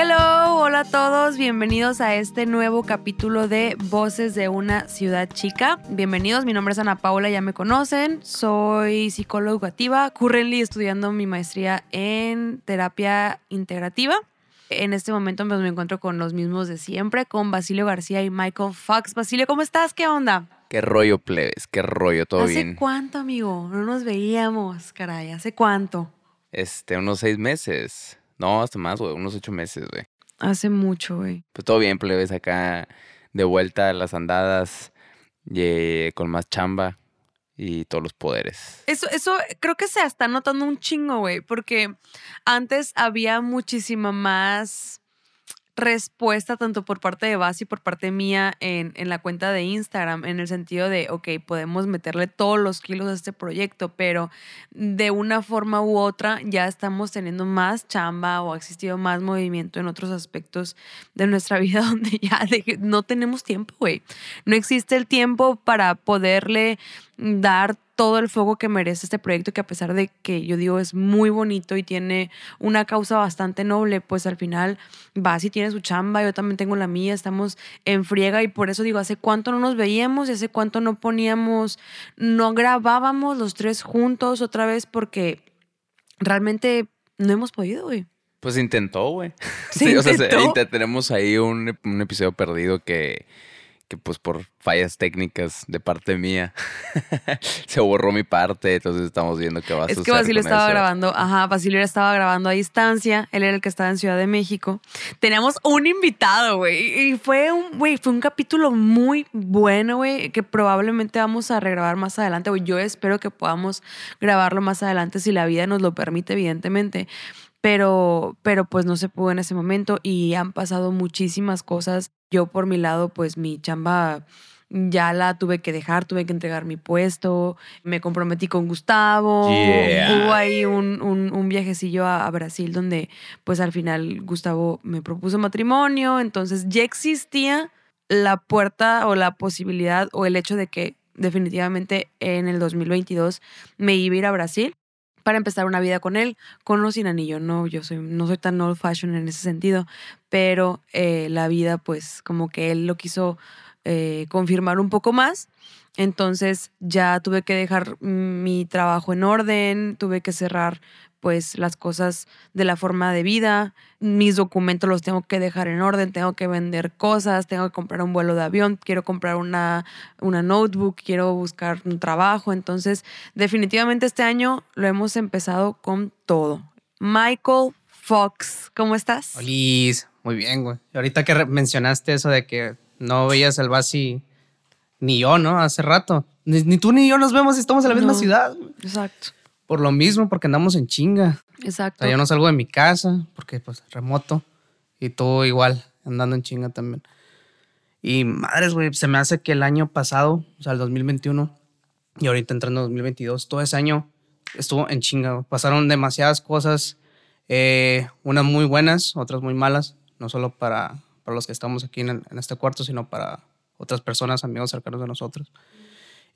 Hello, hola a todos, bienvenidos a este nuevo capítulo de Voces de una ciudad chica. Bienvenidos, mi nombre es Ana Paula, ya me conocen, soy psicóloga educativa, currently estudiando mi maestría en terapia integrativa. En este momento pues, me encuentro con los mismos de siempre, con Basilio García y Michael Fox. Basilio, ¿cómo estás? ¿Qué onda? Qué rollo, plebes, qué rollo, todo bien. ¿Hace cuánto, amigo? No nos veíamos, caray, ¿hace cuánto? Este, unos seis meses. No, hasta más, güey, unos ocho meses, güey. Hace mucho, güey. Pues todo bien, plebes, acá de vuelta a las andadas, y, con más chamba y todos los poderes. Eso, eso creo que se está notando un chingo, güey, porque antes había muchísima más respuesta tanto por parte de Bas y por parte mía en, en, la cuenta de Instagram, en el sentido de, ok, podemos meterle todos los kilos a este proyecto, pero de una forma u otra ya estamos teniendo más chamba o ha existido más movimiento en otros aspectos de nuestra vida donde ya no tenemos tiempo, güey. No existe el tiempo para poderle dar todo el fuego que merece este proyecto, que a pesar de que yo digo es muy bonito y tiene una causa bastante noble, pues al final va y tiene su chamba, yo también tengo la mía, estamos en friega y por eso digo, hace cuánto no nos veíamos y hace cuánto no poníamos, no grabábamos los tres juntos otra vez porque realmente no hemos podido, güey. Pues intentó, güey. Sí, o sea, tenemos ahí un, un episodio perdido que que pues por fallas técnicas de parte mía se borró mi parte, entonces estamos viendo qué va a suceder. Es que Basilio estaba grabando, ajá, Basilio estaba grabando a distancia, él era el que estaba en Ciudad de México. Teníamos un invitado, güey, y fue un, güey, fue un capítulo muy bueno, güey, que probablemente vamos a regrabar más adelante, güey. Yo espero que podamos grabarlo más adelante si la vida nos lo permite, evidentemente pero, pero pues no se pudo en ese momento y han pasado muchísimas cosas. Yo por mi lado, pues mi chamba ya la tuve que dejar, tuve que entregar mi puesto, me comprometí con Gustavo, hubo ahí un, un, viajecillo a, Brasil donde pues al final Gustavo me propuso matrimonio, entonces ya existía la puerta o la posibilidad o el hecho de que definitivamente en el 2022 me iba a ir a Brasil para empezar una vida con él, con o sin anillo. No, yo soy, no soy tan old fashion en ese sentido, pero eh, la vida, pues, como que él lo quiso eh, confirmar un poco más. Entonces ya tuve que dejar mi trabajo en orden, tuve que cerrar pues las cosas de la forma de vida, mis documentos los tengo que dejar en orden, tengo que vender cosas, tengo que comprar un vuelo de avión, quiero comprar una, una notebook, quiero buscar un trabajo, entonces definitivamente este año lo hemos empezado con todo. Michael Fox, ¿cómo estás? Liz, muy bien, güey. Ahorita que mencionaste eso de que no veías el Basi ni yo, ¿no? Hace rato. Ni, tú ni yo nos vemos y estamos en la misma ciudad. Exacto. Por lo mismo, porque andamos en chinga. Exacto. O sea, yo no salgo de mi casa, porque pues remoto. Y todo igual, andando en chinga también. Y madres, güey, se me hace que el año pasado, o sea, el 2021, y ahorita entrando en 2022, todo ese año estuvo en chinga. Pasaron demasiadas cosas, eh, unas muy buenas, otras muy malas, no solo para, para los que estamos aquí en, en este cuarto, sino para otras personas, amigos cercanos de nosotros.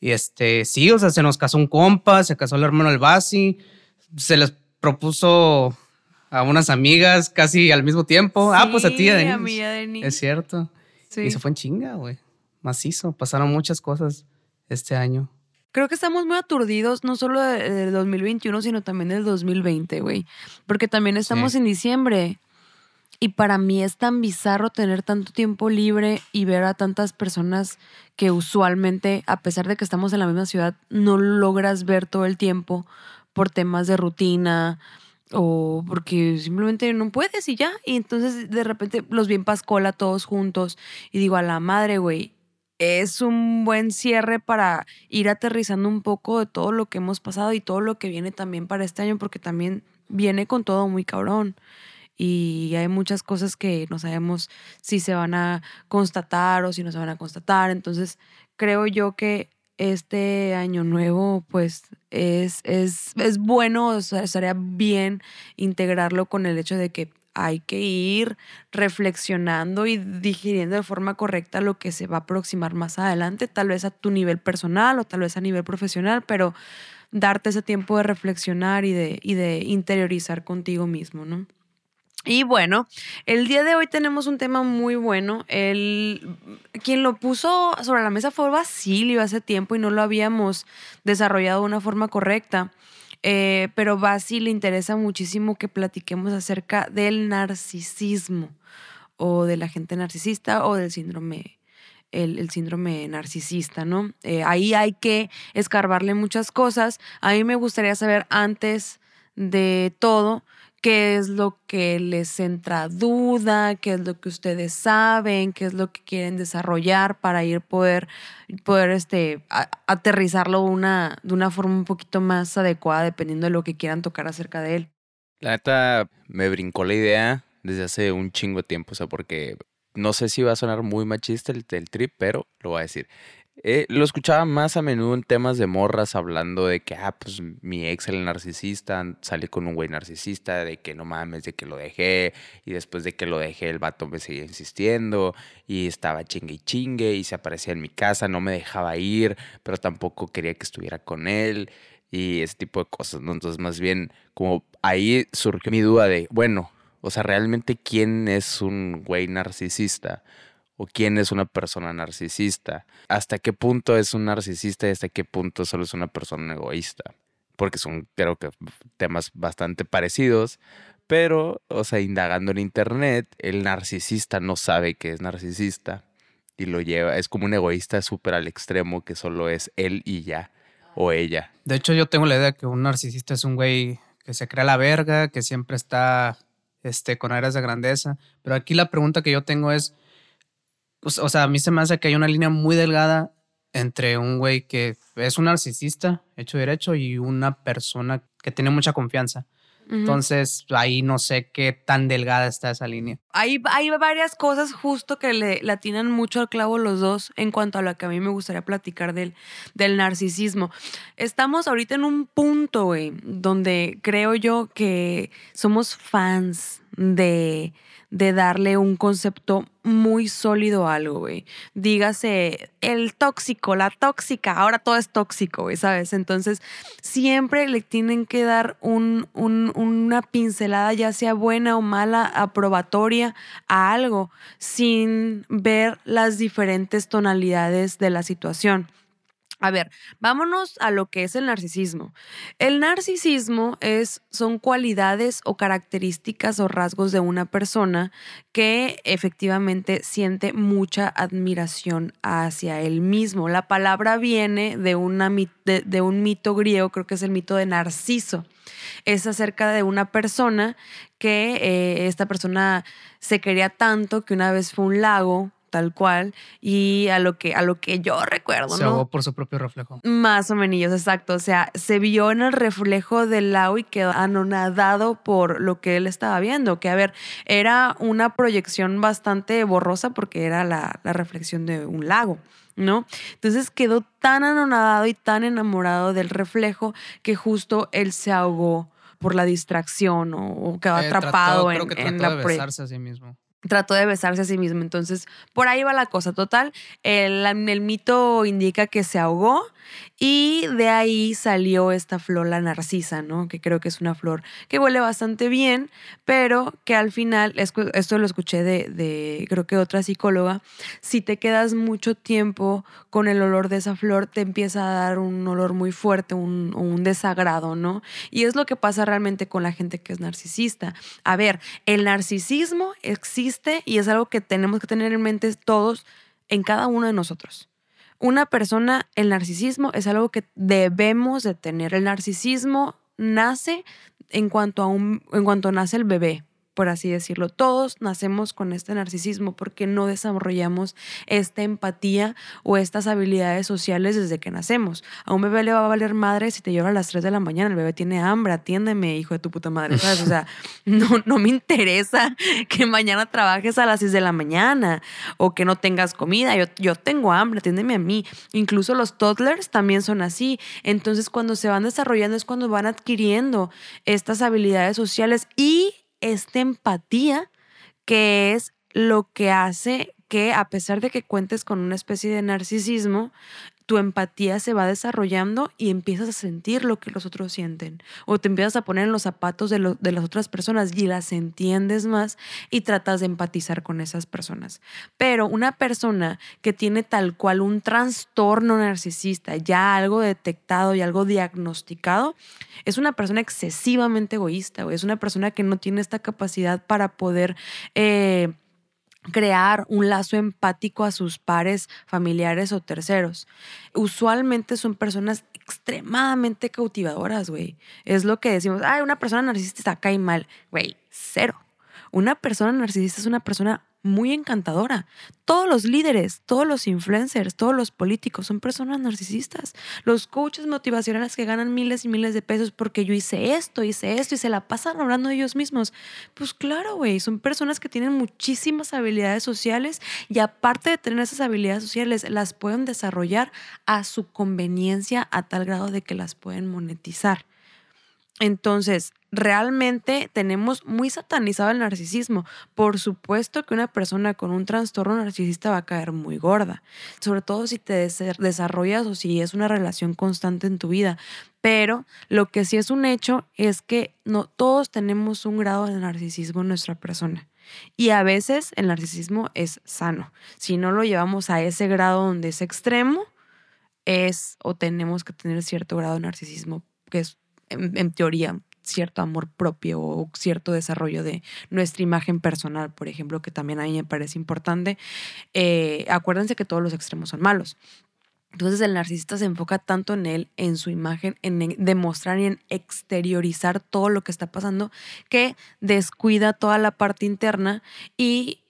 Y este, sí, o sea, se nos casó un compa, se casó el hermano del Basi, se les propuso a unas amigas casi al mismo tiempo. ah, pues a ti, a Denise. Es cierto. Sí. Y se fue en chinga, güey. Macizo. Pasaron muchas cosas este año. Creo que estamos muy aturdidos, no solo del 2021, sino también del 2020, güey. Porque también estamos en diciembre. Y para mí es tan bizarro tener tanto tiempo libre y ver a tantas personas que usualmente, a pesar de que estamos en la misma ciudad, no logras ver todo el tiempo por temas de rutina o porque simplemente no puedes y ya. Y entonces de repente los vi en Pascola todos juntos y digo a la madre, güey, es un buen cierre para ir aterrizando un poco de todo lo que hemos pasado y todo lo que viene también para este año, porque también viene con todo muy cabrón y hay muchas cosas que no sabemos si se van a constatar o si no se van a constatar. Entonces, creo yo que este año nuevo, pues es, es, es bueno, estaría bien integrarlo con el hecho de que hay que ir reflexionando y digiriendo de forma correcta lo que se va a aproximar más adelante, tal vez a tu nivel personal o tal vez a nivel profesional, pero darte ese tiempo de reflexionar y de, y de interiorizar contigo mismo, ¿no? Y bueno, el día de hoy tenemos un tema muy bueno. El, quien lo puso sobre la mesa fue Basilio hace tiempo y no lo habíamos desarrollado de una forma correcta. Eh, pero Basil le interesa muchísimo que platiquemos acerca del narcisismo o de la gente narcisista o del síndrome, el, síndrome narcisista, ¿no? Eh, ahí hay que escarbarle muchas cosas. A mí me gustaría saber antes de todo qué es lo que les entra duda, qué es lo que ustedes saben, qué es lo que quieren desarrollar para ir poder, poder este, aterrizarlo una, de una forma un poquito más adecuada dependiendo de lo que quieran tocar acerca de él. La neta me brincó la idea desde hace un chingo de tiempo, o sea, porque no sé si va a sonar muy machista el, el trip, pero lo voy a decir. Eh, lo escuchaba más a menudo en temas de morras hablando de que, ah, pues mi ex el narcisista, salí con un güey narcisista, de que no mames, de que lo dejé, y después de que lo dejé el vato me seguía insistiendo, y estaba chingue y chingue, y se aparecía en mi casa, no me dejaba ir, pero tampoco quería que estuviera con él, y ese tipo de cosas, ¿no? Entonces más bien como ahí surgió mi duda de, bueno, o sea, realmente quién es un güey narcisista o quién es una persona narcisista, hasta qué punto es un narcisista y hasta qué punto solo es una persona egoísta, porque son creo que temas bastante parecidos, pero, o sea, indagando en internet, el narcisista no sabe que es narcisista y lo lleva, es como un egoísta súper al extremo que solo es él y ya, o ella. De hecho, yo tengo la idea que un narcisista es un güey que se crea la verga, que siempre está este, con áreas de grandeza, pero aquí la pregunta que yo tengo es, pues, o sea, a mí se me hace que hay una línea muy delgada entre un güey que es un narcisista, hecho derecho, y una persona que tiene mucha confianza. Entonces, ahí no sé qué tan delgada está esa línea. Hay, hay varias cosas justo que le, le atinan mucho al clavo los dos en cuanto a lo que a mí me gustaría platicar del, del narcisismo. Estamos ahorita en un punto, güey, donde creo yo que somos fans de de darle un concepto muy sólido a algo, güey. Dígase el tóxico, la tóxica, ahora todo es tóxico, güey, ¿sabes? Entonces, siempre le tienen que dar un, una pincelada, ya sea buena o mala, aprobatoria a algo, sin ver las diferentes tonalidades de la situación. A ver, vámonos a lo que es el narcisismo. El narcisismo es, son cualidades o características o rasgos de una persona que efectivamente siente mucha admiración hacia él mismo. La palabra viene de, un mito griego, creo que es el mito de Narciso. Es acerca de una persona que eh, esta persona se quería tanto que una vez fue un lago tal cual, y a lo que, a lo que yo recuerdo, se ahogó por su propio reflejo. Más o menos, exacto. O sea, se vio en el reflejo del lago y quedó anonadado por lo que él estaba viendo, que a ver, era una proyección bastante borrosa porque era la, la reflexión de un lago. ¿no? Entonces quedó tan anonadado y tan enamorado del reflejo que justo él se ahogó por la distracción o, quedó eh, atrapado en, en la de besarse a sí mismo trató de besarse a sí mismo. Entonces, por ahí va la cosa. Total, el, mito indica que se ahogó y de ahí salió esta flor, la narcisa, ¿no? Que creo que es una flor que huele bastante bien, pero que al final, esto lo escuché de, de creo que otra psicóloga, si te quedas mucho tiempo con el olor de esa flor, te empieza a dar un olor muy fuerte, un, un desagrado, ¿no? Y es lo que pasa realmente con la gente que es narcisista. A ver, el narcisismo existe y es algo que tenemos que tener en mente todos en cada uno de nosotros una persona, el narcisismo es algo que debemos de tener. El narcisismo nace en cuanto, a un, en cuanto nace el bebé por así decirlo. Todos nacemos con este narcisismo porque no desarrollamos esta empatía o estas habilidades sociales desde que nacemos. A un bebé le va a valer madre si te llora a las 3 de la mañana, el bebé tiene hambre, atiéndeme, hijo de tu puta madre, ¿sabes? O sea, no, no me interesa que mañana trabajes a las 6 de la mañana o que no tengas comida. Yo, yo tengo hambre, atiéndeme a mí. Incluso los toddlers también son así. Entonces, cuando se van desarrollando es cuando van adquiriendo estas habilidades sociales y esta empatía que es lo que hace que a pesar de que cuentes con una especie de narcisismo, tu empatía se va desarrollando y empiezas a sentir lo que los otros sienten. O te empiezas a poner en los zapatos de, las otras personas y las entiendes más y tratas de empatizar con esas personas. Pero una persona que tiene tal cual un trastorno narcisista, ya algo detectado y algo diagnosticado, es una persona excesivamente egoísta, o es una persona que no tiene esta capacidad para poder... Eh, crear un lazo empático a sus pares, familiares o terceros. Usualmente son personas extremadamente cautivadoras, güey. Es lo que decimos, ay, una persona narcisista cae mal. Güey, cero. Una persona narcisista es una persona muy encantadora. Todos los líderes, todos los influencers, todos los políticos son personas narcisistas. Los coaches motivacionales que ganan miles y miles de pesos porque yo hice esto, hice esto y se la pasan hablando de ellos mismos. Pues claro, güey, son personas que tienen muchísimas habilidades sociales y aparte de tener esas habilidades sociales, las pueden desarrollar a su conveniencia a tal grado de que las pueden monetizar. Entonces, realmente tenemos muy satanizado el narcisismo. Por supuesto que una persona con un trastorno narcisista va a caer muy gorda, sobre todo si te desarrollas o si es una relación constante en tu vida. Pero lo que sí es un hecho es que no todos tenemos un grado de narcisismo en nuestra persona. Y a veces el narcisismo es sano. Si no lo llevamos a ese grado donde es extremo, es o tenemos que tener cierto grado de narcisismo, que es en, teoría, cierto amor propio o cierto desarrollo de nuestra imagen personal, por ejemplo, que también a mí me parece importante. Eh, acuérdense que todos los extremos son malos. Entonces el narcisista se enfoca tanto en él, en su imagen, en demostrar y en exteriorizar todo lo que está pasando, que descuida toda la parte interna y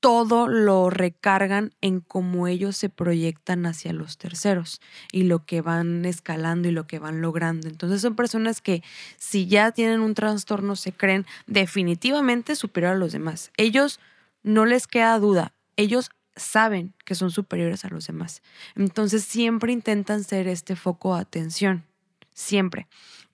todo lo recargan en cómo ellos se proyectan hacia los terceros y lo que van escalando y lo que van logrando. Entonces son personas que si ya tienen un trastorno se creen definitivamente superior a los demás. Ellos no les queda duda, ellos saben que son superiores a los demás. Entonces siempre intentan ser este foco de atención, siempre.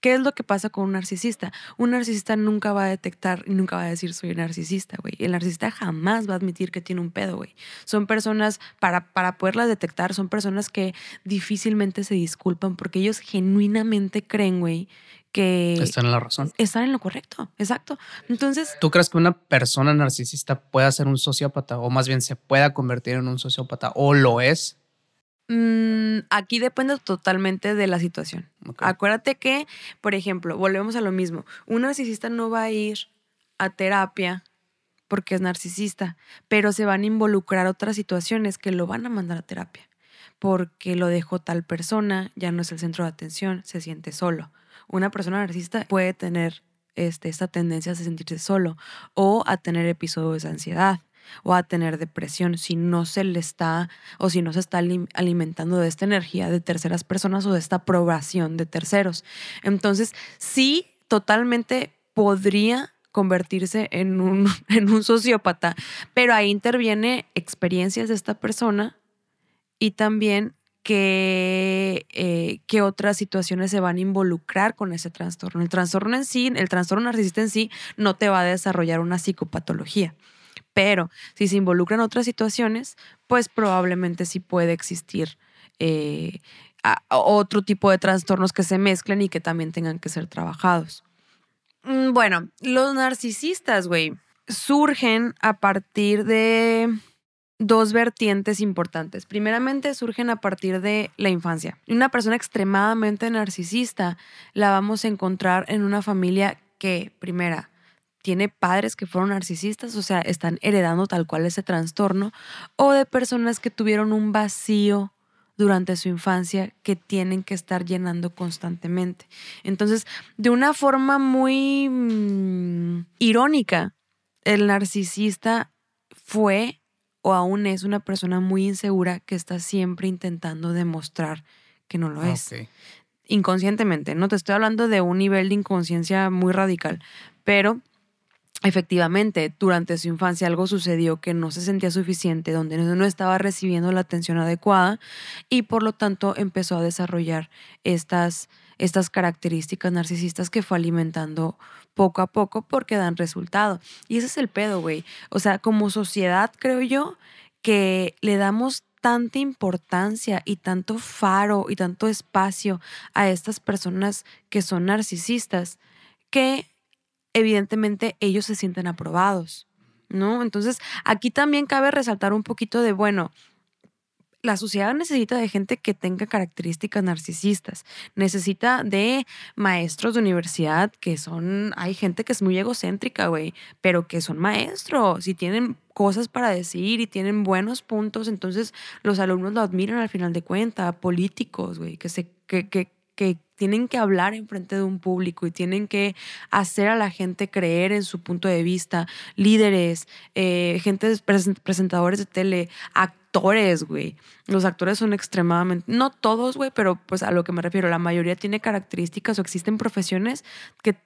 ¿Qué es lo que pasa con un narcisista? Un narcisista nunca va a detectar y nunca va a decir soy narcisista, güey. El narcisista jamás va a admitir que tiene un pedo, güey. Son personas, para, para poderlas detectar, son personas que difícilmente se disculpan porque ellos genuinamente creen, güey, que... Están en la razón. Están en lo correcto, exacto. Entonces... ¿Tú crees que una persona narcisista pueda ser un sociópata o más bien se pueda convertir en un sociópata o lo es? Mm, aquí depende totalmente de la situación. Acuérdate que, por ejemplo, volvemos a lo mismo. Un narcisista no va a ir a terapia porque es narcisista, pero se van a involucrar otras situaciones que lo van a mandar a terapia. Porque lo dejó tal persona, ya no es el centro de atención, se siente solo. Una persona narcisista puede tener este, esta tendencia a sentirse solo o a tener episodios de ansiedad o a tener depresión si no se le está o si no se está alimentando de esta energía de terceras personas o de esta aprobación de terceros. Entonces, sí, totalmente podría convertirse en un, en un sociópata, pero ahí interviene experiencias de esta persona y también que, eh, otras situaciones se van a involucrar con ese trastorno. El trastorno en sí, el trastorno narcisista en sí, no te va a desarrollar una psicopatología. Pero si se involucran otras situaciones, pues probablemente sí puede existir eh, otro tipo de trastornos que se mezclen y que también tengan que ser trabajados. Mm, bueno, los narcisistas, güey, surgen a partir de dos vertientes importantes. Primeramente, surgen a partir de la infancia. Una persona extremadamente narcisista la vamos a encontrar en una familia que, primera, tiene padres que fueron narcisistas, o sea, están heredando tal cual ese trastorno, o de personas que tuvieron un vacío durante su infancia que tienen que estar llenando constantemente. Entonces, de una forma muy mm, irónica, el narcisista fue o aún es una persona muy insegura que está siempre intentando demostrar que no lo es. Inconscientemente, no te estoy hablando de un nivel de inconsciencia muy radical, pero efectivamente, durante su infancia algo sucedió que no se sentía suficiente, donde no estaba recibiendo la atención adecuada y por lo tanto empezó a desarrollar estas, estas características narcisistas que fue alimentando poco a poco porque dan resultado. Y ese es el pedo, güey. O sea, como sociedad creo yo que le damos tanta importancia y tanto faro y tanto espacio a estas personas que son narcisistas que evidentemente ellos se sienten aprobados, ¿no? Entonces, aquí también cabe resaltar un poquito de, bueno, la sociedad necesita de gente que tenga características narcisistas, necesita de maestros de universidad que son, hay gente que es muy egocéntrica, güey, pero que son maestros y tienen cosas para decir y tienen buenos puntos, entonces los alumnos lo admiran al final de cuentas, políticos, güey, que se que, que tienen que hablar en frente de un público y tienen que hacer a la gente creer en su punto de vista, líderes, eh, gente, presentadores de tele, actores, güey. Los actores son extremadamente, no todos, güey, pero pues a lo que me refiero, la mayoría tiene características o existen profesiones que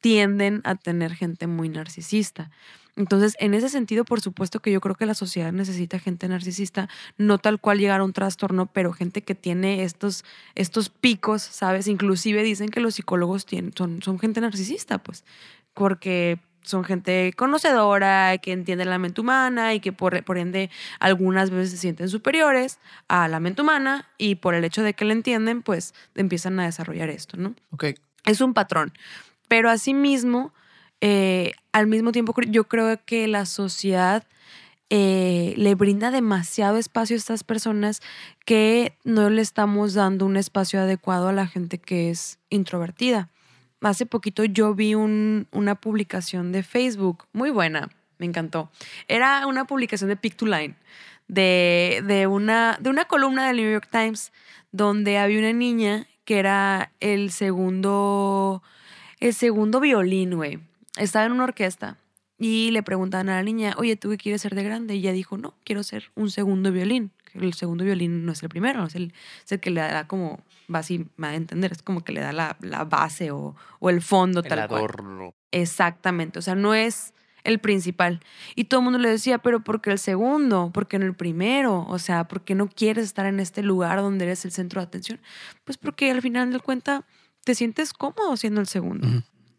tienden a tener gente muy narcisista. Entonces, en ese sentido, por supuesto que yo creo que la sociedad necesita gente narcisista, no tal cual llegar a un trastorno, pero gente que tiene estos, estos picos, ¿sabes? Inclusive dicen que los psicólogos tienen, son, son gente narcisista, pues, porque son gente conocedora, que entiende la mente humana y que por, por, ende algunas veces se sienten superiores a la mente humana y por el hecho de que la entienden, pues empiezan a desarrollar esto, ¿no? Ok. Es un patrón. Pero asimismo, eh, al mismo tiempo yo creo que la sociedad eh, le brinda demasiado espacio a estas personas que no le estamos dando un espacio adecuado a la gente que es introvertida. Hace poquito yo vi una publicación de Facebook, muy buena, me encantó. Era una publicación de Pick Line, de, de, una, de una columna del New York Times, donde había una niña que era el segundo, el segundo violín, güey estaba en una orquesta y le preguntaban a la niña, oye, ¿tú qué quieres ser de grande? Y ella dijo, no, quiero ser un segundo violín. El segundo violín no es el primero, es el, es el que le da como, va así, me va a entender, es como que le da la, la base o, o, el fondo el tal adorno. cual. Exactamente, o sea, no es el principal. Y todo el mundo le decía, pero ¿por qué el segundo? ¿Por qué no el primero? O sea, ¿por qué no quieres estar en este lugar donde eres el centro de atención? Pues porque al final del cuenta te sientes cómodo siendo el segundo.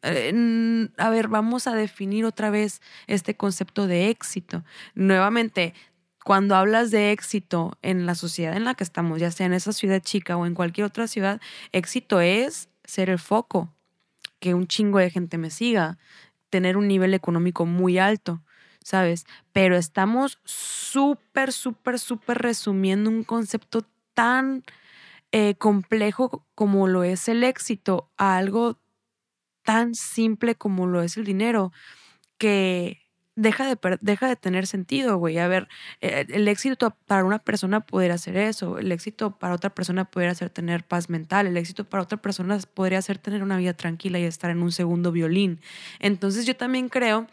Eh, a ver, vamos a definir otra vez este concepto de éxito. Nuevamente, cuando hablas de éxito en la sociedad en la que estamos, ya sea en esa ciudad chica o en cualquier otra ciudad, éxito es ser el foco, que un chingo de gente me siga, tener un nivel económico muy alto, ¿sabes? Pero estamos súper, súper, súper resumiendo un concepto tan eh, complejo como lo es el éxito a algo tan simple como lo es el dinero, que deja de, deja de tener sentido, güey. A ver, eh, el éxito para una persona podría ser eso, el éxito para otra persona podría ser tener paz mental, el éxito para otra persona podría ser tener una vida tranquila y estar en un segundo violín. Entonces yo también creo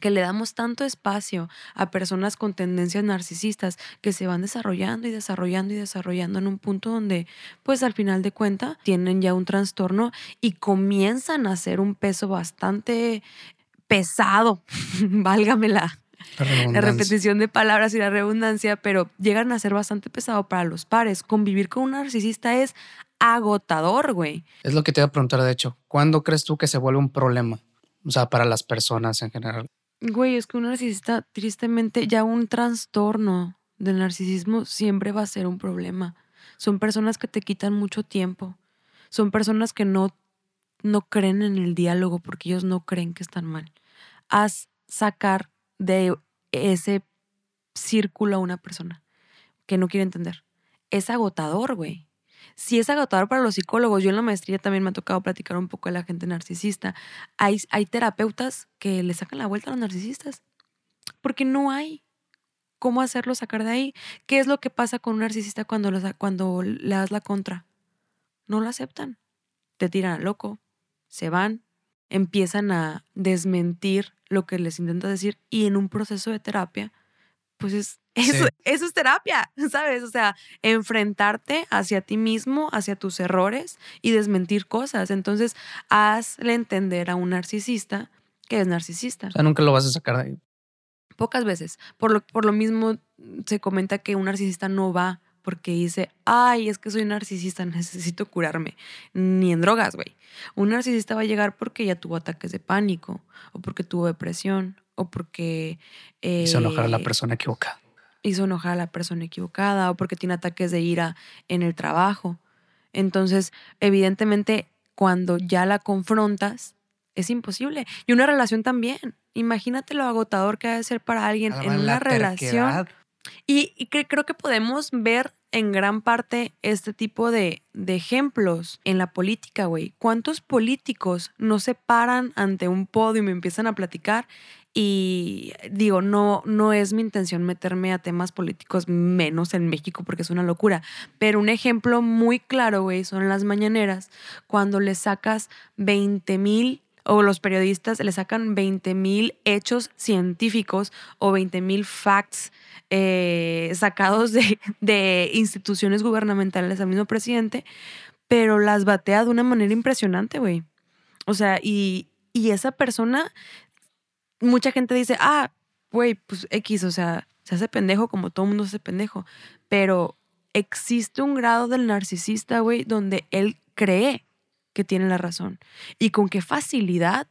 que le damos tanto espacio a personas con tendencias narcisistas que se van desarrollando y desarrollando y desarrollando en un punto donde, pues al final de cuenta, tienen ya un trastorno y comienzan a ser un peso bastante pesado, válgame la, la, repetición de palabras y la redundancia, pero llegan a ser bastante pesado para los pares. Convivir con un narcisista es agotador, güey. Es lo que te iba a preguntar, de hecho. ¿Cuándo crees tú que se vuelve un problema? O sea, para las personas en general. Güey, es que un narcisista, tristemente, ya un trastorno del narcisismo siempre va a ser un problema. Son personas que te quitan mucho tiempo. Son personas que no, no creen en el diálogo porque ellos no creen que están mal. Haz sacar de ese círculo a una persona que no quiere entender. Es agotador, güey si es agotador para los psicólogos, yo en la maestría también me ha tocado platicar un poco de la gente narcisista. Hay, terapeutas que le sacan la vuelta a los narcisistas porque no hay cómo hacerlo sacar de ahí. ¿Qué es lo que pasa con un narcisista cuando, cuando le das la contra? No lo aceptan. Te tiran a loco, se van, empiezan a desmentir lo que les intenta decir y en un proceso de terapia, pues es eso, eso, es terapia, ¿sabes? O sea, enfrentarte hacia ti mismo, hacia tus errores y desmentir cosas. Entonces, hazle entender a un narcisista que es narcisista. O sea, nunca lo vas a sacar de ahí. Pocas veces. Por lo, por lo mismo, se comenta que un narcisista no va porque dice, ay, es que soy narcisista, necesito curarme. Ni en drogas, güey. Un narcisista va a llegar porque ya tuvo ataques de pánico, o porque tuvo depresión, o porque... Eh, Hizo enojar a la persona equivocada hizo enojar a la persona equivocada o porque tiene ataques de ira en el trabajo. Entonces, evidentemente, cuando ya la confrontas, es imposible. Y una relación también. Imagínate lo agotador que debe ser para alguien en una relación. Y, creo que podemos ver en gran parte este tipo de, de ejemplos en la política, güey. ¿Cuántos políticos no se paran ante un podio y me empiezan a platicar y digo, no, no es mi intención meterme a temas políticos menos en México porque es una locura. Pero un ejemplo muy claro, güey, son las mañaneras, cuando le sacas 20 mil o los periodistas le sacan 20 mil hechos científicos o 20 mil facts eh, sacados de, de instituciones gubernamentales al mismo presidente, pero las batea de una manera impresionante, güey. O sea, y, y esa persona mucha gente dice, ah, güey, pues X, o sea, se hace pendejo como todo mundo se hace pendejo. Pero existe un grado del narcisista, güey, donde él cree que tiene la razón. Y con qué facilidad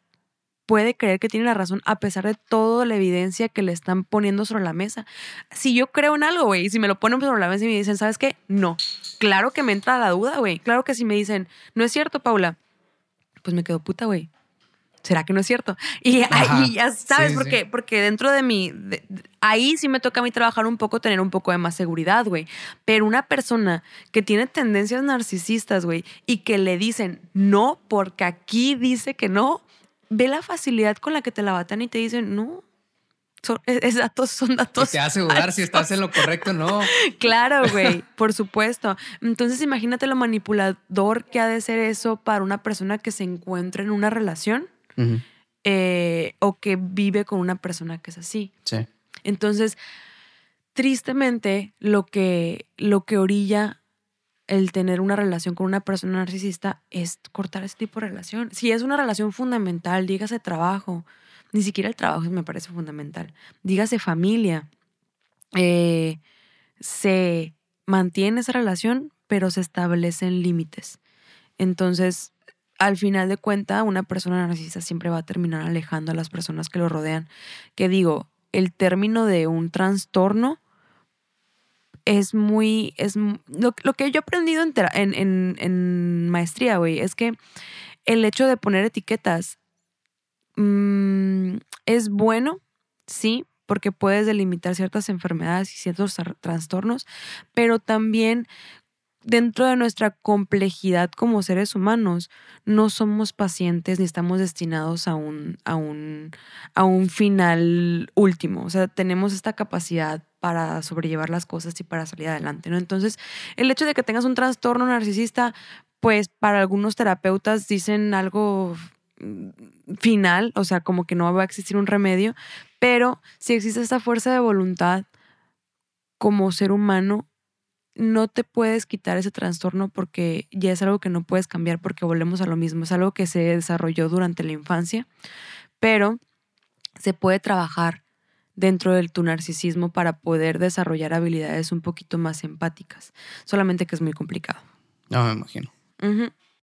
puede creer que tiene la razón a pesar de toda la evidencia que le están poniendo sobre la mesa. Si yo creo en algo, güey, si me lo ponen sobre la mesa y me dicen, ¿sabes qué? No. Claro que me entra la duda, güey. Claro que si me dicen, no es cierto, Paula, pues me quedo puta, güey. ¿Será que no es cierto? Y ahí ya sabes, porque, porque dentro de mí, ahí sí me toca a mí trabajar un poco, tener un poco de más seguridad, güey. Pero una persona que tiene tendencias narcisistas, güey, y que le dicen no porque aquí dice que no, ve la facilidad con la que te la batan y te dicen no. Son, es, datos, son datos. te hace dudar si estás en lo correcto o no. claro, güey, por supuesto. Entonces, imagínate lo manipulador que ha de ser eso para una persona que se encuentra en una relación eh, o que vive con una persona que es así. Sí. Entonces, tristemente, lo que, lo que orilla el tener una relación con una persona narcisista es cortar ese tipo de relación. Si es una relación fundamental, dígase trabajo, ni siquiera el trabajo me parece fundamental, dígase familia, eh, se mantiene esa relación, pero se establecen límites. Entonces, al final de cuenta, una persona narcisista siempre va a terminar alejando a las personas que lo rodean. Que digo, el término de un trastorno es muy. Es, lo, que yo he aprendido en, en, maestría, güey, es que el hecho de poner etiquetas mm, es bueno, sí, porque puedes delimitar ciertas enfermedades y ciertos trastornos, pero también dentro de nuestra complejidad como seres humanos, no somos pacientes ni estamos destinados a un, a un, a un final último. O sea, tenemos esta capacidad para sobrellevar las cosas y para salir adelante, ¿no? Entonces, el hecho de que tengas un trastorno narcisista, pues para algunos terapeutas dicen algo mm, final, o sea, como que no va a existir un remedio, pero si existe esta fuerza de voluntad como ser humano, no te puedes quitar ese trastorno porque ya es algo que no puedes cambiar porque volvemos a lo mismo. Es algo que se desarrolló durante la infancia, pero se puede trabajar dentro de tu narcisismo para poder desarrollar habilidades un poquito más empáticas. Solamente que es muy complicado. No, me imagino.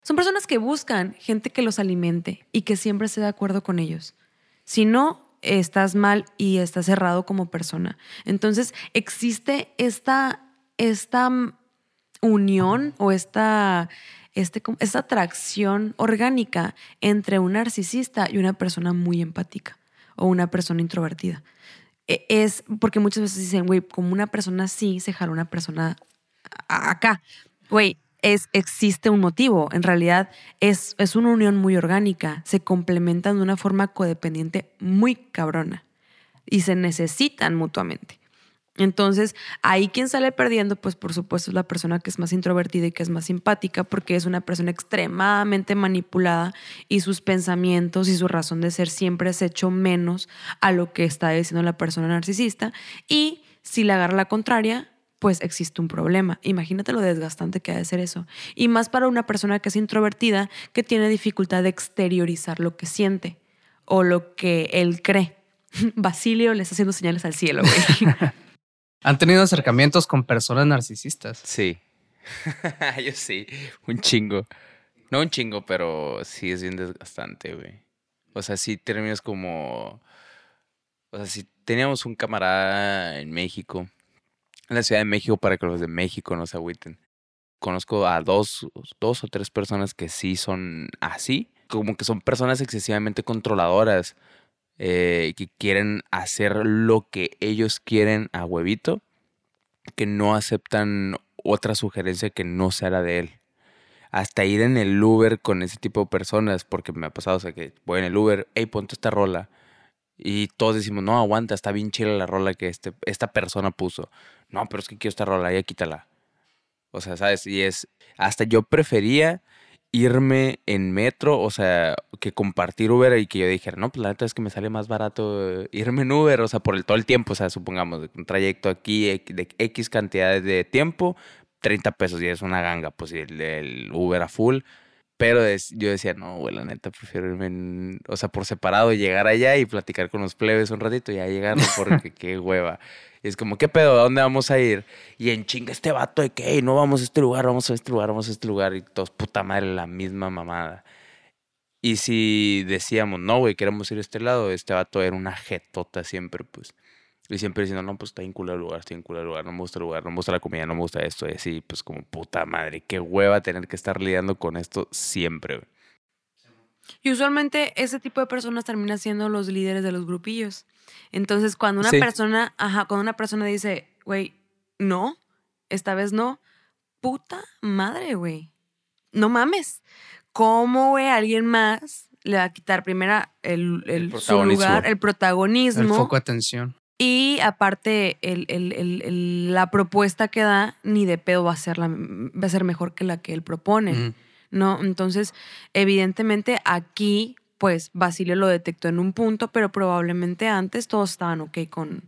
Son personas que buscan gente que los alimente y que siempre esté de acuerdo con ellos. Si no, estás mal y estás cerrado como persona. Entonces, existe esta esta unión o esta, este, esta atracción orgánica entre un narcisista y una persona muy empática o una persona introvertida. E, es porque muchas veces dicen, güey, como una persona así se jala una persona acá. Güey, existe un motivo. En realidad es, es una unión muy orgánica. Se complementan de una forma codependiente muy cabrona y se necesitan mutuamente. Entonces, ahí quien sale perdiendo, pues por supuesto es la persona que es más introvertida y que es más simpática, porque es una persona extremadamente manipulada y sus pensamientos y su razón de ser siempre es hecho menos a lo que está diciendo la persona narcisista. Y si le agarra la contraria, pues existe un problema. Imagínate lo desgastante que ha de ser eso. Y más para una persona que es introvertida, que tiene dificultad de exteriorizar lo que siente o lo que él cree. Basilio le está haciendo señales al cielo, güey. ¿Han tenido acercamientos con personas narcisistas? Sí. Yo sí, un chingo. No un chingo, pero sí es bien desgastante, güey. O sea, sí terminas como... O sea, si teníamos un camarada en México en la Ciudad de México para que los de México no se agüiten. Conozco a dos, dos o tres personas que sí son así, como que son personas excesivamente controladoras, eh, que quieren hacer lo que ellos quieren a huevito, que no aceptan otra sugerencia que no sea la de él. Hasta ir en el Uber con ese tipo de personas, porque me ha pasado, o sea, que voy en el Uber, hey, ponte esta rola. Y todos decimos, no, aguanta, está bien chila la rola que este, esta persona puso. No, pero es que quiero esta rola, ya quítala. O sea, ¿sabes? Y es, hasta yo prefería irme en metro, o sea, que compartir Uber y que yo dijera, no, pues la neta es que me sale más barato irme en Uber, o sea, por el, todo el tiempo, o sea, supongamos, un trayecto aquí de X cantidades de tiempo, 30 pesos y es una ganga, pues y el, Uber a full. Pero yo decía, no, güey, la neta, prefiero irme, o sea, por separado, llegar allá y platicar con los plebes un ratito y ya llegar, porque qué hueva. Y es como, ¿qué pedo? ¿A dónde vamos a ir? Y en chinga este vato de que, no vamos a este lugar, vamos a este lugar, vamos a este lugar. Y todos, puta madre, la misma mamada. Y si decíamos, no, güey, queremos ir a este lado, este vato era una jetota siempre, pues. Y siempre diciendo, no, pues está en culo el lugar, está en culo el lugar, no me gusta el lugar, no me gusta la comida, no me gusta esto. Y así, pues como puta madre, qué hueva tener que estar lidiando con esto siempre, güey. Y usualmente ese tipo de personas terminan siendo los líderes de los grupillos. Entonces, cuando una persona, ajá, cuando una persona dice, güey, no, esta vez no, puta madre, güey. No mames. ¿Cómo, güey, alguien más le va a quitar primero el, el, su lugar, el protagonismo? El foco de atención. Y aparte, el, la propuesta que da ni de pedo va a ser, la, va a ser mejor que la que él propone. ¿No? Entonces, evidentemente aquí, pues Basilio lo detectó en un punto, pero probablemente antes todos estaban ok con,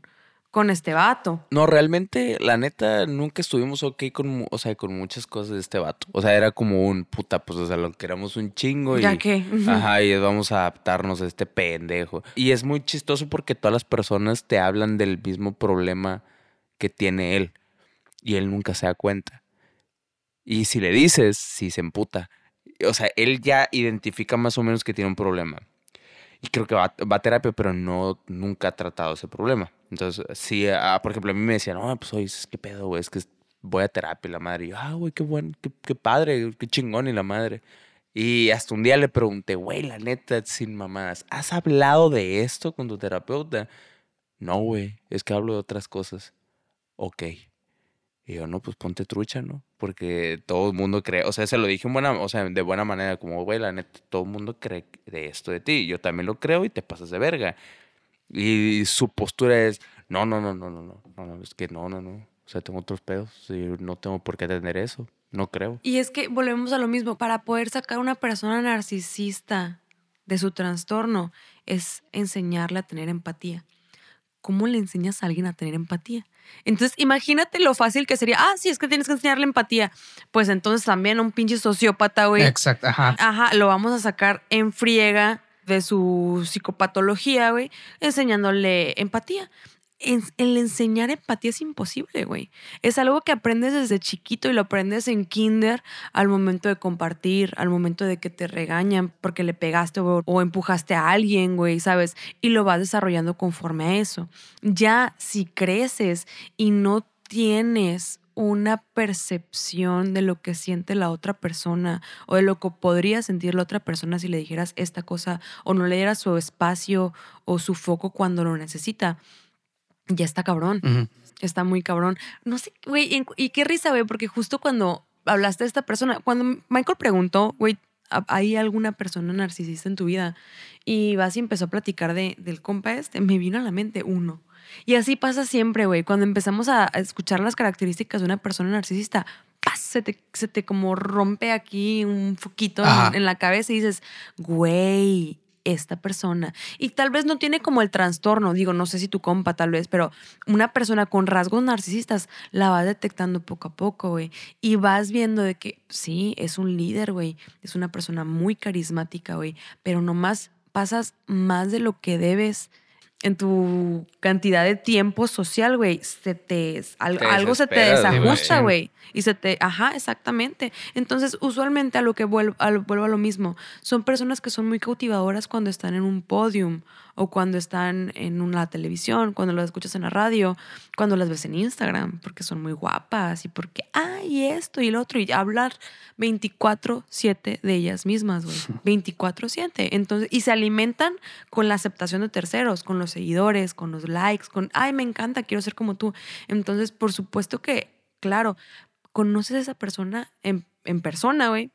con este vato. No, realmente, la neta, nunca estuvimos ok con, o sea, con muchas cosas de este vato. O sea, era como un puta, pues, o sea, lo queramos un chingo y. ¿Ya qué? Ajá, y vamos a adaptarnos a este pendejo. Y es muy chistoso porque todas las personas te hablan del mismo problema que tiene él. Y él nunca se da cuenta. Y si le dices, si se emputa. O sea, él ya identifica más o menos que tiene un problema. Y creo que va, a terapia, pero no, nunca ha tratado ese problema. Entonces, sí, ah, por ejemplo, a mí me decían, no, pues oye, ¿qué pedo, güey? Es que voy a terapia la madre. Y yo, ah, güey, qué bueno, qué, qué padre, qué chingón y la madre. Y hasta un día le pregunté, güey, la neta, sin mamadas, ¿has hablado de esto con tu terapeuta? No, güey, es que hablo de otras cosas. Ok. Y yo, no, pues ponte trucha, ¿no? Porque todo el mundo cree, o sea, se lo dije en buena, o sea, de buena manera, como, güey, la neta, todo el mundo cree de esto de ti. Yo también lo creo y te pasas de verga. Y su postura es, no, no, no, no, no, no, no, es que no, no, no. O sea, tengo otros pedos y no tengo por qué tener eso. No creo. Y es que volvemos a lo mismo, para poder sacar a una persona narcisista de su trastorno es enseñarle a tener empatía. ¿Cómo le enseñas a alguien a tener empatía? Entonces, imagínate lo fácil que sería. Ah, sí, es que tienes que enseñarle empatía. Pues entonces también un pinche sociópata, güey. Exacto, ajá. Ajá, lo vamos a sacar en friega de su psicopatología, güey, enseñándole empatía. El enseñar empatía es imposible, güey. Es algo que aprendes desde chiquito y lo aprendes en kinder al momento de compartir, al momento de que te regañan porque le pegaste o, o empujaste a alguien, güey, ¿sabes? Y lo vas desarrollando conforme a eso. Ya si creces y no tienes una percepción de lo que siente la otra persona o de lo que podría sentir la otra persona si le dijeras esta cosa o no le dieras su espacio o su foco cuando lo necesita. Ya está cabrón. Está muy cabrón. No sé, güey, y qué risa, güey, porque justo cuando hablaste de esta persona, cuando Michael preguntó, güey, ¿hay alguna persona narcisista en tu vida? Y vas y empezó a platicar de, del compa este, me vino a la mente uno. Y así pasa siempre, güey. Cuando empezamos a escuchar las características de una persona narcisista, Se, te, se te como rompe aquí un foquito en, la cabeza y dices, güey, esta persona. Y tal vez no tiene como el trastorno, digo, no sé si tu compa tal vez, pero una persona con rasgos narcisistas la vas detectando poco a poco, güey. Y vas viendo de que sí, es un líder, güey. Es una persona muy carismática, güey. Pero nomás pasas más de lo que debes en tu cantidad de tiempo social, güey, se te, algo se te desajusta, güey. Y se te, ajá, exactamente. Entonces, usualmente a lo que vuelvo a, vuelvo a lo mismo, son personas que son muy cautivadoras cuando están en un podium o cuando están en una televisión, cuando las escuchas en la radio, cuando las ves en Instagram, porque son muy guapas y porque, ay, esto y lo otro, y hablar 24/7 de ellas mismas, güey. 24/7. Entonces, y se alimentan con la aceptación de terceros, con los seguidores, con los likes, con, ay, me encanta, quiero ser como tú. Entonces, por supuesto que, claro, conoces a esa persona en, en persona, güey,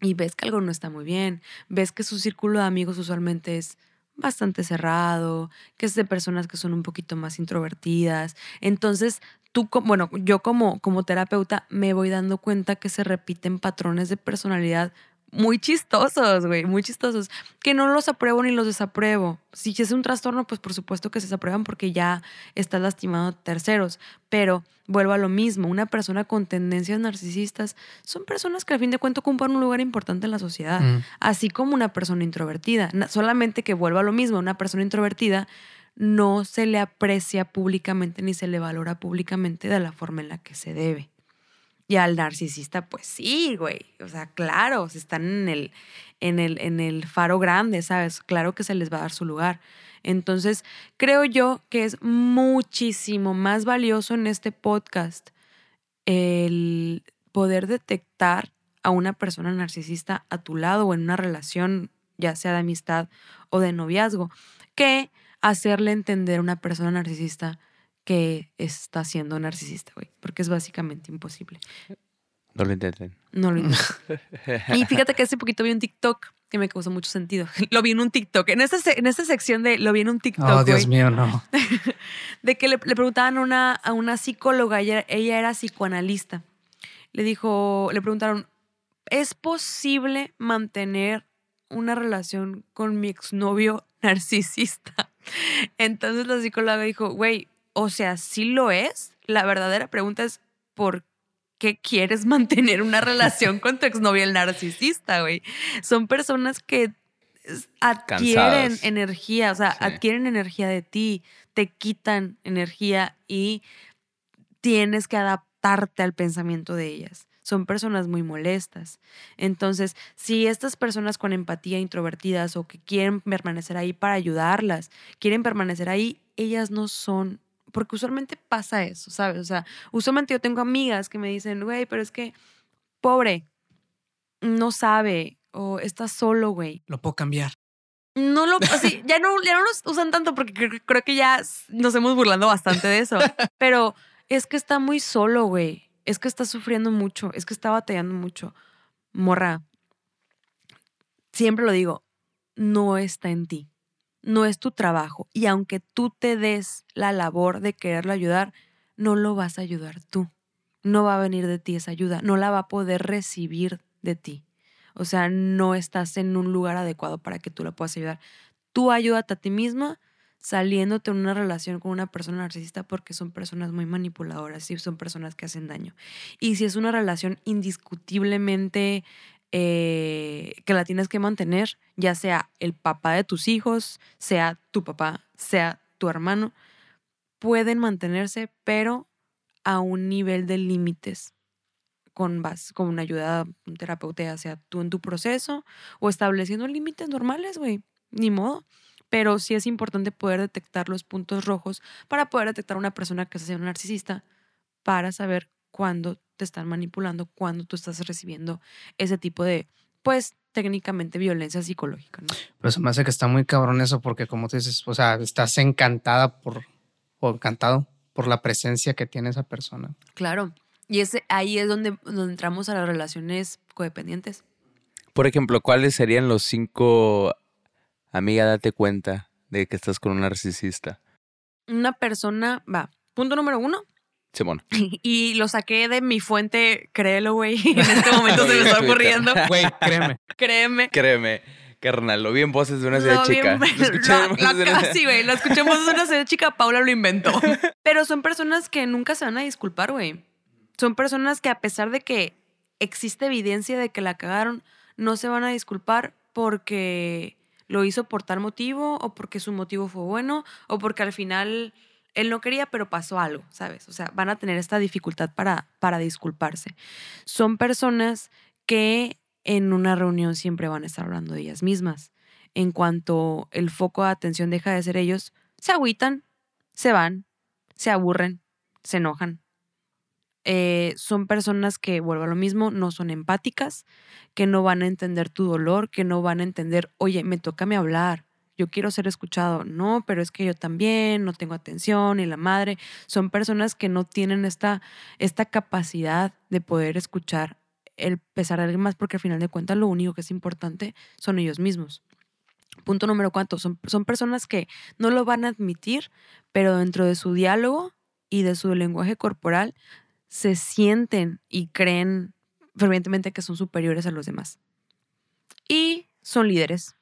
y ves que algo no está muy bien, ves que su círculo de amigos usualmente es bastante cerrado, que es de personas que son un poquito más introvertidas. Entonces, tú, bueno, yo como, como terapeuta me voy dando cuenta que se repiten patrones de personalidad muy chistosos, güey, muy chistosos, que no los apruebo ni los desapruebo. Si es un trastorno, pues por supuesto que se desaprueban porque ya estás lastimando a terceros, pero vuelvo a lo mismo, una persona con tendencias narcisistas son personas que al fin de cuentas ocupan un lugar importante en la sociedad, mm. así como una persona introvertida, solamente que vuelvo a lo mismo, una persona introvertida no se le aprecia públicamente ni se le valora públicamente de la forma en la que se debe. Y al narcisista, pues sí, güey. O sea, claro, están en el, en el, en el faro grande, ¿sabes? Claro que se les va a dar su lugar. Entonces, creo yo que es muchísimo más valioso en este podcast el poder detectar a una persona narcisista a tu lado o en una relación, ya sea de amistad o de noviazgo, que hacerle entender a una persona narcisista que está siendo narcisista, güey, porque es básicamente imposible. No lo intenten. No lo intenten. y fíjate que hace poquito vi un TikTok que me causó mucho sentido. Lo vi en un TikTok. En esta, en esta sección de lo vi en un TikTok. Oh, Dios mío, no. de que le, preguntaban a una, a una psicóloga, ella, ella era psicoanalista. Le dijo, le preguntaron, ¿es posible mantener una relación con mi exnovio narcisista? Entonces la psicóloga dijo, güey, o sea, sí lo es. La verdadera pregunta es, ¿por qué quieres mantener una relación con tu exnovio el narcisista, güey? Son personas que adquieren energía, o sea, adquieren energía de ti, te quitan energía y tienes que adaptarte al pensamiento de ellas. Son personas muy molestas. Entonces, si estas personas con empatía introvertidas o que quieren permanecer ahí para ayudarlas, quieren permanecer ahí, ellas no son porque usualmente pasa eso, ¿sabes? O sea, usualmente yo tengo amigas que me dicen, güey, pero es que, pobre, no sabe o está solo, güey. Lo puedo cambiar. No lo, así, ya no, ya no los usan tanto porque creo, que ya nos hemos burlando bastante de eso. Pero es que está muy solo, güey. Es que está sufriendo mucho. Es que está batallando mucho. Morra, siempre lo digo, no está en ti no es tu trabajo. Y aunque tú te des la labor de quererlo ayudar, no lo vas a ayudar tú. No va a venir de ti esa ayuda, no la va a poder recibir de ti. O sea, no estás en un lugar adecuado para que tú la puedas ayudar. Tú ayúdate a ti misma saliéndote en una relación con una persona narcisista porque son personas muy manipuladoras y son personas que hacen daño. Y si es una relación indiscutiblemente eh, que la tienes que mantener, ya sea el papá de tus hijos, sea tu papá, sea tu hermano, pueden mantenerse, pero a un nivel de límites con, con una ayuda un terapeuta, sea tú en tu proceso o estableciendo límites normales, güey, ni modo. Pero sí es importante poder detectar los puntos rojos para poder detectar a una persona que sea un narcisista para saber cuándo te están manipulando cuando tú estás recibiendo ese tipo de, pues, técnicamente violencia psicológica, ¿no? Pero se me hace que está muy cabrón eso porque como te dices, o sea, estás encantada por, o encantado por la presencia que tiene esa persona. Claro. Y ese, ahí es donde, donde entramos a las relaciones codependientes. Por ejemplo, ¿cuáles serían los cinco, amiga, date cuenta de que estás con un narcisista? Una persona, va, punto número uno, Simón. Y lo saqué de mi fuente, créelo, güey. En este momento se me está ocurriendo. Güey, créeme. Créeme. Créeme. Carnal, lo vi en voces de una serie chica. Lo escuché Sí, güey. Lo escuché en voces de una serie chica. Paula lo inventó. Pero son personas que nunca se van a disculpar, güey. Son personas que a pesar de que existe evidencia de que la cagaron, no se van a disculpar porque lo hizo por tal motivo o porque su motivo fue bueno o porque al final él no quería, pero pasó algo, ¿sabes? O sea, van a tener esta dificultad para, para disculparse. Son personas que en una reunión siempre van a estar hablando de ellas mismas. En cuanto el foco de atención deja de ser ellos, se agüitan, se van, se aburren, se enojan. Eh, son personas que, vuelvo a lo mismo, no son empáticas, que no van a entender tu dolor, que no van a entender, oye, me toca me hablar, yo quiero ser escuchado. No, pero es que yo también no tengo atención y la madre. Son personas que no tienen esta, esta capacidad de poder escuchar el pesar de alguien más, porque al final de cuentas lo único que es importante son ellos mismos. Punto número cuatro, son, son personas que no lo van a admitir, pero dentro de su diálogo y de su lenguaje corporal se sienten y creen fervientemente que son superiores a los demás. Y son líderes.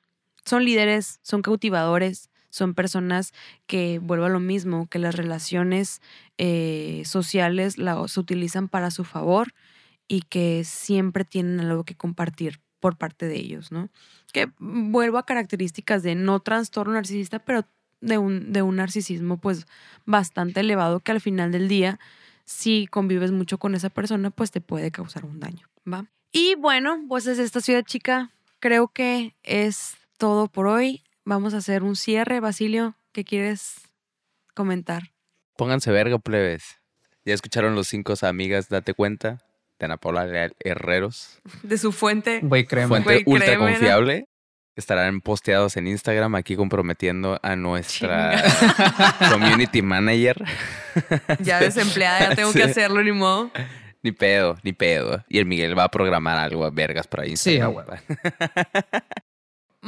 Son líderes, son cautivadores, son personas que, vuelvo a lo mismo, que las relaciones eh, sociales las utilizan para su favor y que siempre tienen algo que compartir por parte de ellos, ¿no? Que vuelvo a características de no trastorno narcisista, pero de un, de un narcisismo pues bastante elevado que al final del día, si convives mucho con esa persona, pues te puede causar un daño, ¿va? Y bueno, pues es esta ciudad chica, creo que es todo por hoy. Vamos a hacer un cierre, Basilio, ¿qué quieres comentar? Pónganse verga, plebes. Ya escucharon los cinco amigas, date cuenta. Ana Paula Herreros. De su fuente. Fuente ultra confiable. Estarán posteados en Instagram aquí comprometiendo a nuestra community manager. Ya desempleada, ya tengo que hacerlo, ni modo. Ni pedo, ni pedo. Y el Miguel va a programar algo a vergas para Instagram. Sí,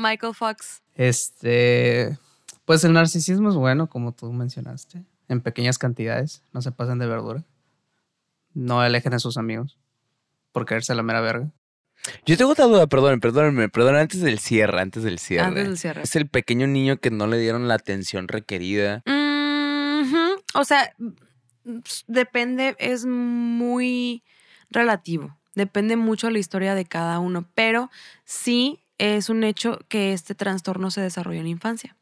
Michael Fox. Este, pues el narcisismo es bueno, como tú mencionaste, en pequeñas cantidades, no se pasen de verdura. No alejen a sus amigos por caerse la mera verga. Yo tengo otra duda, perdón, perdónenme, perdón, antes del cierre, antes del cierre. Antes del cierre. Es el pequeño niño que no le dieron la atención requerida. O sea, depende, es muy relativo. Depende mucho de la historia de cada uno, pero sí es un hecho que este trastorno se desarrolló en la infancia.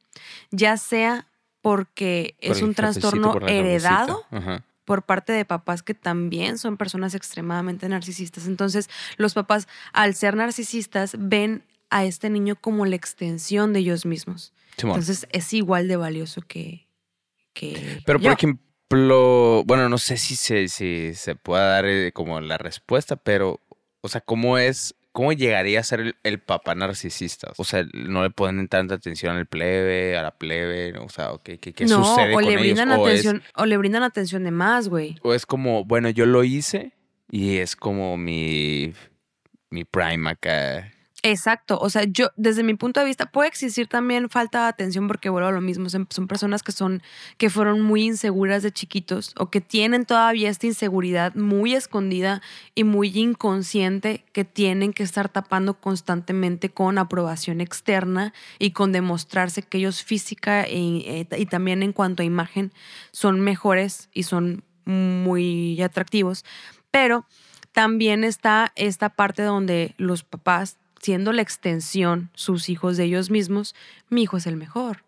Ya sea porque es un trastorno heredado. Por parte de papás que también son personas extremadamente narcisistas. Entonces, los papás, al ser narcisistas, ven a este niño como la extensión de ellos mismos. Entonces, es igual de valioso que... que Pero, por ejemplo, bueno, no sé si se, si se pueda dar eh, como la respuesta, pero, o sea, ¿cómo es ¿cómo llegaría a ser el, papá narcisista? O sea, no le ponen tanta atención al plebe, a la plebe, o sea, ¿qué, qué, qué sucede o le brindan Atención, o, le brindan atención de más, güey. O es como, bueno, yo lo hice y es como mi, mi prime acá Exacto, o sea, yo desde mi punto de vista puede existir también falta de atención porque vuelvo a lo mismo, son, personas que son que fueron muy inseguras de chiquitos o que tienen todavía esta inseguridad muy escondida y muy inconsciente que tienen que estar tapando constantemente con aprobación externa y con demostrarse que ellos física y, eh, y también en cuanto a imagen son mejores y son muy atractivos, pero también está esta parte donde los papás siendo la extensión sus hijos de ellos mismos, mi hijo es el mejor.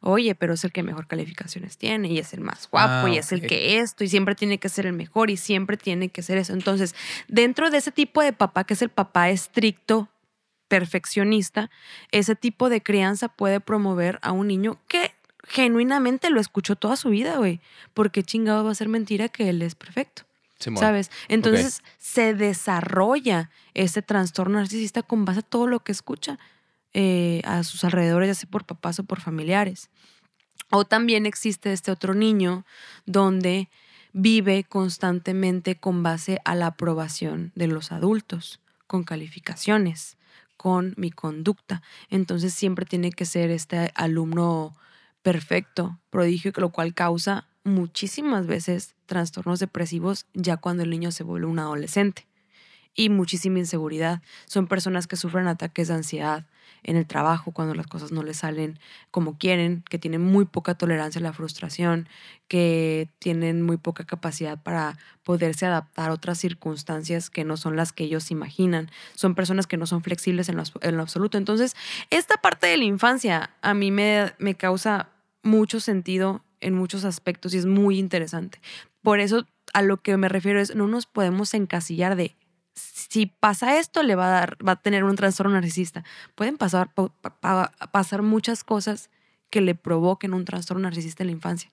Oye, pero es el que mejor calificaciones tiene y es el más guapo y ah, es el que esto y siempre tiene que ser el mejor y siempre tiene que ser eso. Entonces, dentro de ese tipo de papá, que es el papá estricto, perfeccionista, ese tipo de crianza puede promover a un niño que genuinamente lo escuchó toda su vida, güey. Porque chingado va a ser mentira que él es perfecto. ¿Sabes? Entonces se desarrolla ese trastorno narcisista con base a todo lo que escucha eh, a sus alrededores, ya sea por papás o por familiares. O también existe este otro niño donde vive constantemente con base a la aprobación de los adultos, con calificaciones, con mi conducta. Entonces siempre tiene que ser este alumno perfecto, prodigio, lo cual causa muchísimas veces trastornos depresivos ya cuando el niño se vuelve un adolescente. Y muchísima inseguridad. Son personas que sufren ataques de ansiedad, en el trabajo, cuando las cosas no les salen como quieren, que tienen muy poca tolerancia a la frustración, que tienen muy poca capacidad para poderse adaptar a otras circunstancias que no son las que ellos imaginan. Son personas que no son flexibles en lo, en lo absoluto. Entonces, esta parte de la infancia a mí me, me causa mucho sentido en muchos aspectos y es muy interesante. Por eso a lo que me refiero es, no nos podemos encasillar de si pasa esto, le va a dar, va a tener un trastorno narcisista. Pueden pasar, pasar muchas cosas que le provoquen un trastorno narcisista en la infancia.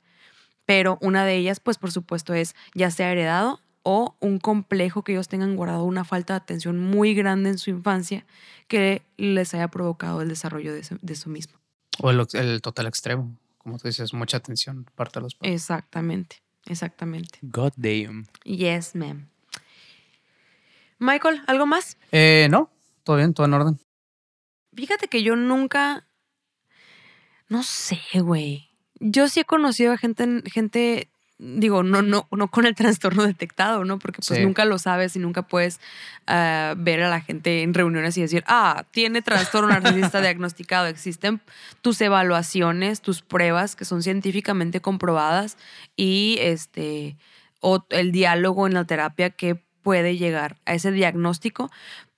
Pero una de ellas, pues por supuesto, es ya sea heredado o un complejo que ellos tengan guardado, una falta de atención muy grande en su infancia que les haya provocado el desarrollo de eso, mismo. O el, total extremo, como tú dices, mucha atención parte de los padres. Exactamente, exactamente. God damn. Yes, ma'am. Michael, ¿algo más? Eh, no, todo bien, todo en orden. Fíjate que yo nunca. No sé, güey. Yo sí he conocido a gente, gente, digo, no, no, no con el trastorno detectado, ¿no? Porque pues nunca lo sabes y nunca puedes ah, ver a la gente en reuniones y decir, ah, tiene trastorno narcisista diagnosticado. Existen tus evaluaciones, tus pruebas que son científicamente comprobadas y este, o el diálogo en la terapia que puede llegar a ese diagnóstico,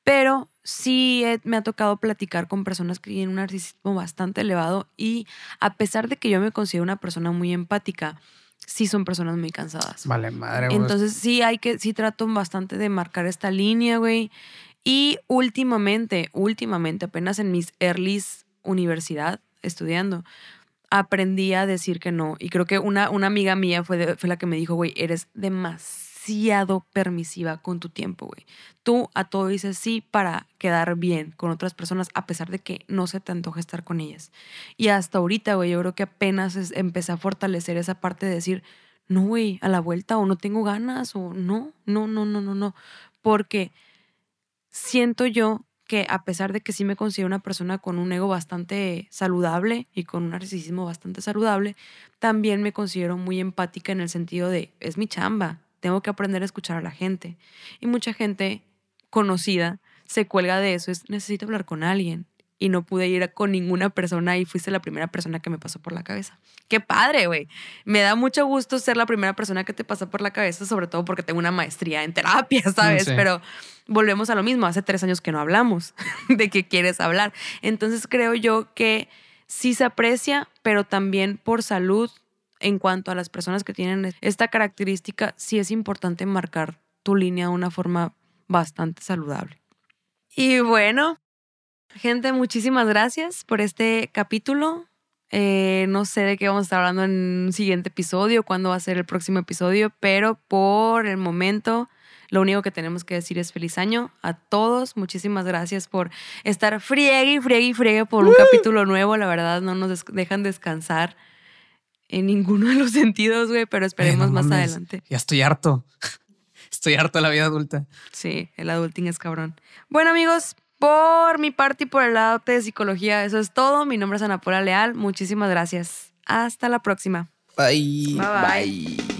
pero sí me ha tocado platicar con personas que tienen un narcisismo bastante elevado y a pesar de que yo me considero una persona muy empática, sí son personas muy cansadas. Vale, madre. Entonces sí hay que, sí trato bastante de marcar esta línea, güey. Y últimamente, últimamente, apenas en mis earlys universidad estudiando, aprendí a decir que no. Y creo que una, una amiga mía fue, fue la que me dijo, güey, eres demasiado permisiva con tu tiempo, güey. Tú a todo dices sí para quedar bien con otras personas, a pesar de que no se te antoja estar con ellas. Y hasta ahorita, güey, yo creo que apenas empecé a fortalecer esa parte de decir, no, güey, a la vuelta, o no tengo ganas, o no, no, no, no, no, no. Porque siento yo que a pesar de que sí me considero una persona con un ego bastante saludable y con un narcisismo bastante saludable, también me considero muy empática en el sentido de, es mi chamba, tengo que aprender a escuchar a la gente. Y mucha gente conocida se cuelga de eso, es necesito hablar con alguien. Y no pude ir con ninguna persona y fuiste la primera persona que me pasó por la cabeza. Qué padre, güey. Me da mucho gusto ser la primera persona que te pasa por la cabeza, sobre todo porque tengo una maestría en terapia, ¿sabes? Pero volvemos a lo mismo. Hace tres años que no hablamos de qué quieres hablar. Entonces creo yo que sí se aprecia, pero también por salud en cuanto a las personas que tienen esta característica, sí es importante marcar tu línea de una forma bastante saludable. Y bueno, gente, muchísimas gracias por este capítulo. Eh, no sé de qué vamos a estar hablando en un siguiente episodio, cuándo va a ser el próximo episodio, pero por el momento lo único que tenemos que decir es feliz año a todos. Muchísimas gracias por estar friegue y friegue y friegue por un capítulo nuevo. La verdad, no nos dejan descansar en ninguno de los sentidos, güey, pero esperemos más adelante. Ya estoy harto. Estoy harto de la vida adulta. Sí, el adulting es cabrón. Bueno, amigos, por mi parte y por el lado de psicología, eso es todo. Mi nombre es Ana Paula Leal. Muchísimas gracias. Hasta la próxima. bye. bye. bye.